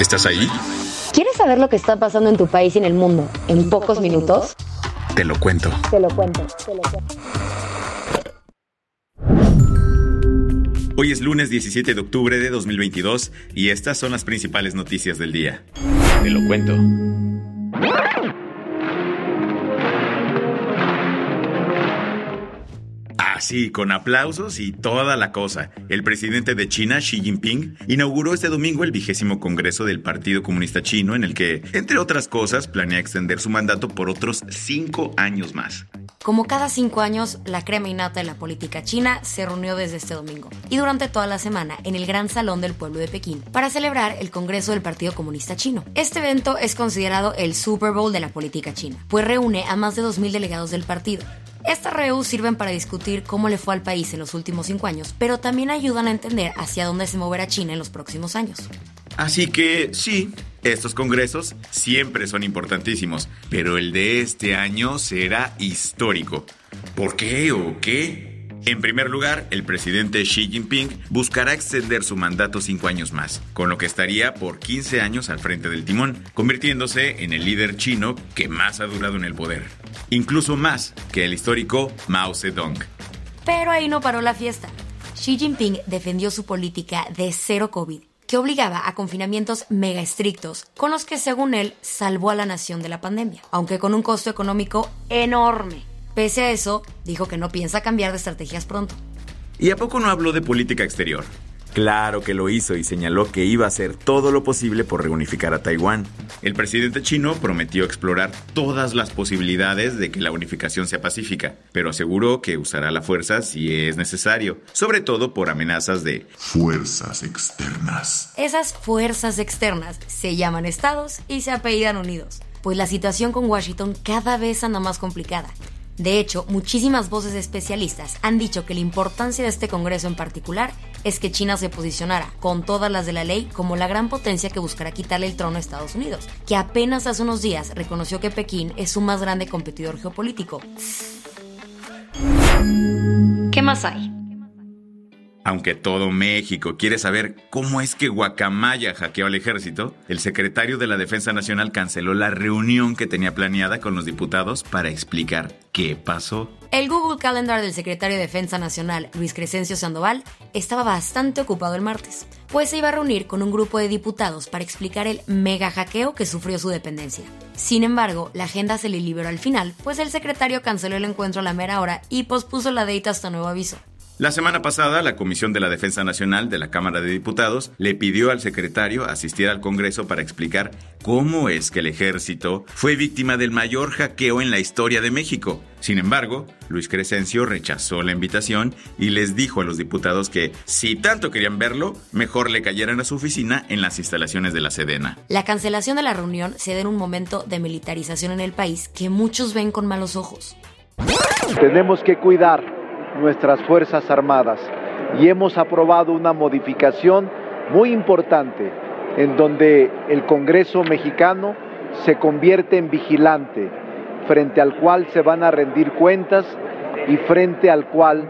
¿Estás ahí? ¿Quieres saber lo que está pasando en tu país y en el mundo en, pocos, minutos? Te lo cuento. Te lo cuento, te lo cuento. Hoy es lunes 17 de octubre de 2022 y estas son las principales noticias del día. Te lo cuento. Así, con aplausos y toda la cosa. El presidente de China, Xi Jinping, inauguró este domingo el vigésimo Congreso del Partido Comunista Chino, en el que, entre otras cosas, planea extender su mandato por otros cinco años más. Como cada cinco años, la crema innata de la política china se reunió desde este domingo y durante toda la semana en el Gran Salón del Pueblo de Pekín para celebrar el Congreso del Partido Comunista Chino. Este evento es considerado el Super Bowl de la política china, pues reúne a más de 2.000 delegados del partido. Estas reuniones sirven para discutir cómo le fue al país en los últimos cinco años, pero también ayudan a entender hacia dónde se moverá China en los próximos años. Así que sí, estos congresos siempre son importantísimos, pero el de este año será histórico. ¿Por qué o qué? En primer lugar, el presidente Xi Jinping buscará extender su mandato cinco años más, con lo que estaría por 15 años al frente del timón, convirtiéndose en el líder chino que más ha durado en el poder. Incluso más que el histórico Mao Zedong. Pero ahí no paró la fiesta. Xi Jinping defendió su política de cero COVID que obligaba a confinamientos mega estrictos, con los que según él salvó a la nación de la pandemia, aunque con un costo económico enorme. Pese a eso, dijo que no piensa cambiar de estrategias pronto. ¿Y a poco no habló de política exterior? Claro que lo hizo y señaló que iba a hacer todo lo posible por reunificar a Taiwán. El presidente chino prometió explorar todas las posibilidades de que la unificación sea pacífica, pero aseguró que usará la fuerza si es necesario, sobre todo por amenazas de Fuerzas externas. Esas fuerzas externas se llaman estados y se apellidan unidos, pues la situación con Washington cada vez anda más complicada. De hecho, muchísimas voces especialistas han dicho que la importancia de este Congreso en particular es que China se posicionara, con todas las de la ley, como la gran potencia que buscará quitarle el trono a Estados Unidos, que apenas hace unos días reconoció que Pekín es su más grande competidor geopolítico. ¿Qué más hay? Aunque todo México quiere saber cómo es que Guacamaya hackeó al ejército, el secretario de la Defensa Nacional canceló la reunión que tenía planeada con los diputados para explicar qué pasó. El Google Calendar del secretario de Defensa Nacional, Luis Crescencio Sandoval, estaba bastante ocupado el martes, pues se iba a reunir con un grupo de diputados para explicar el mega hackeo que sufrió su dependencia. Sin embargo, la agenda se le liberó al final, pues el secretario canceló el encuentro a la mera hora y pospuso la data hasta nuevo aviso. La semana pasada, la Comisión de la Defensa Nacional de la Cámara de Diputados le pidió al secretario asistir al Congreso para explicar cómo es que el ejército fue víctima del mayor hackeo en la historia de México. Sin embargo, Luis Crescencio rechazó la invitación y les dijo a los diputados que, si tanto querían verlo, mejor le cayeran a su oficina en las instalaciones de la Sedena. La cancelación de la reunión se da en un momento de militarización en el país que muchos ven con malos ojos. Tenemos que cuidar nuestras Fuerzas Armadas y hemos aprobado una modificación muy importante en donde el Congreso mexicano se convierte en vigilante frente al cual se van a rendir cuentas y frente al cual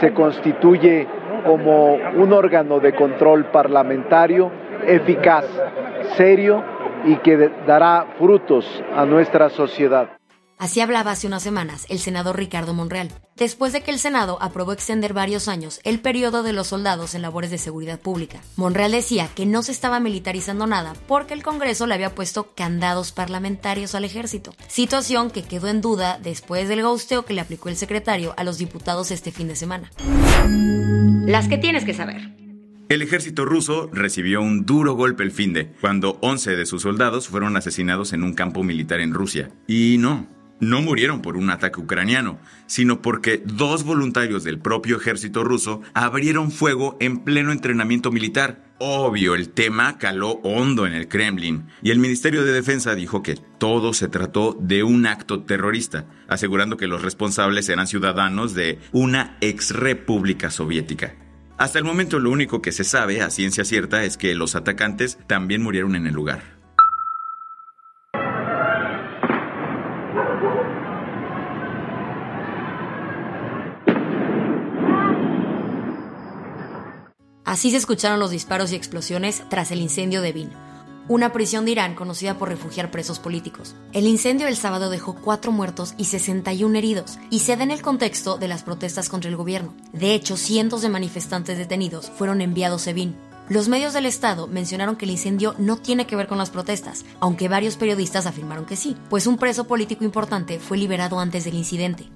se constituye como un órgano de control parlamentario eficaz, serio y que dará frutos a nuestra sociedad. Así hablaba hace unas semanas el senador Ricardo Monreal, después de que el Senado aprobó extender varios años el periodo de los soldados en labores de seguridad pública. Monreal decía que no se estaba militarizando nada porque el Congreso le había puesto candados parlamentarios al ejército, situación que quedó en duda después del gosteo que le aplicó el secretario a los diputados este fin de semana. Las que tienes que saber. El ejército ruso recibió un duro golpe el fin de, cuando 11 de sus soldados fueron asesinados en un campo militar en Rusia. Y no, no murieron por un ataque ucraniano, sino porque dos voluntarios del propio ejército ruso abrieron fuego en pleno entrenamiento militar. Obvio, el tema caló hondo en el Kremlin y el Ministerio de Defensa dijo que todo se trató de un acto terrorista, asegurando que los responsables eran ciudadanos de una ex república soviética. Hasta el momento lo único que se sabe a ciencia cierta es que los atacantes también murieron en el lugar. Así se escucharon los disparos y explosiones tras el incendio de Bin, una prisión de Irán conocida por refugiar presos políticos. El incendio del sábado dejó cuatro muertos y 61 heridos, y se da en el contexto de las protestas contra el gobierno. De hecho, cientos de manifestantes detenidos fueron enviados a Bin. Los medios del Estado mencionaron que el incendio no tiene que ver con las protestas, aunque varios periodistas afirmaron que sí, pues un preso político importante fue liberado antes del incidente.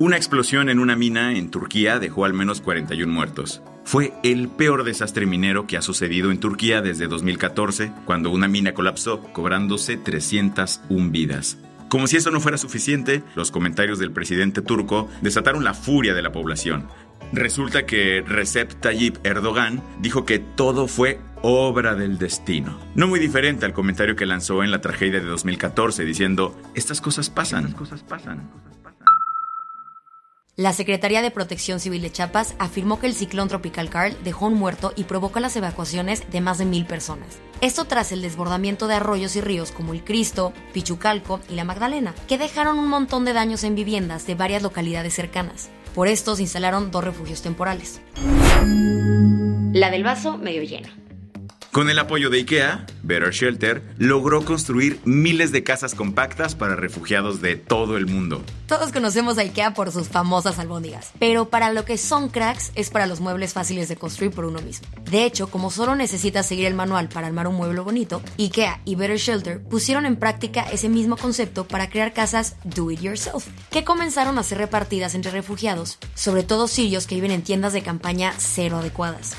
Una explosión en una mina en Turquía dejó al menos 41 muertos. Fue el peor desastre minero que ha sucedido en Turquía desde 2014, cuando una mina colapsó, cobrándose 301 vidas. Como si eso no fuera suficiente, los comentarios del presidente turco desataron la furia de la población. Resulta que Recep Tayyip Erdogan dijo que todo fue obra del destino. No muy diferente al comentario que lanzó en la tragedia de 2014 diciendo, estas cosas pasan. Estas cosas pasan. La Secretaría de Protección Civil de Chiapas afirmó que el ciclón tropical Carl dejó un muerto y provocó las evacuaciones de más de mil personas. Esto tras el desbordamiento de arroyos y ríos como el Cristo, Pichucalco y la Magdalena, que dejaron un montón de daños en viviendas de varias localidades cercanas. Por esto se instalaron dos refugios temporales. La del vaso medio lleno. Con el apoyo de IKEA, Better Shelter logró construir miles de casas compactas para refugiados de todo el mundo. Todos conocemos a IKEA por sus famosas albóndigas, pero para lo que son cracks es para los muebles fáciles de construir por uno mismo. De hecho, como solo necesitas seguir el manual para armar un mueble bonito, IKEA y Better Shelter pusieron en práctica ese mismo concepto para crear casas do it yourself, que comenzaron a ser repartidas entre refugiados, sobre todo sirios que viven en tiendas de campaña cero adecuadas.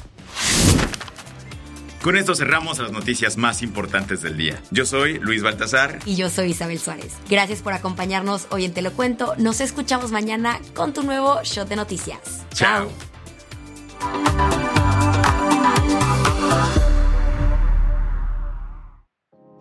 Con esto cerramos las noticias más importantes del día. Yo soy Luis Baltasar. Y yo soy Isabel Suárez. Gracias por acompañarnos hoy en Te lo cuento. Nos escuchamos mañana con tu nuevo shot de noticias. Chao.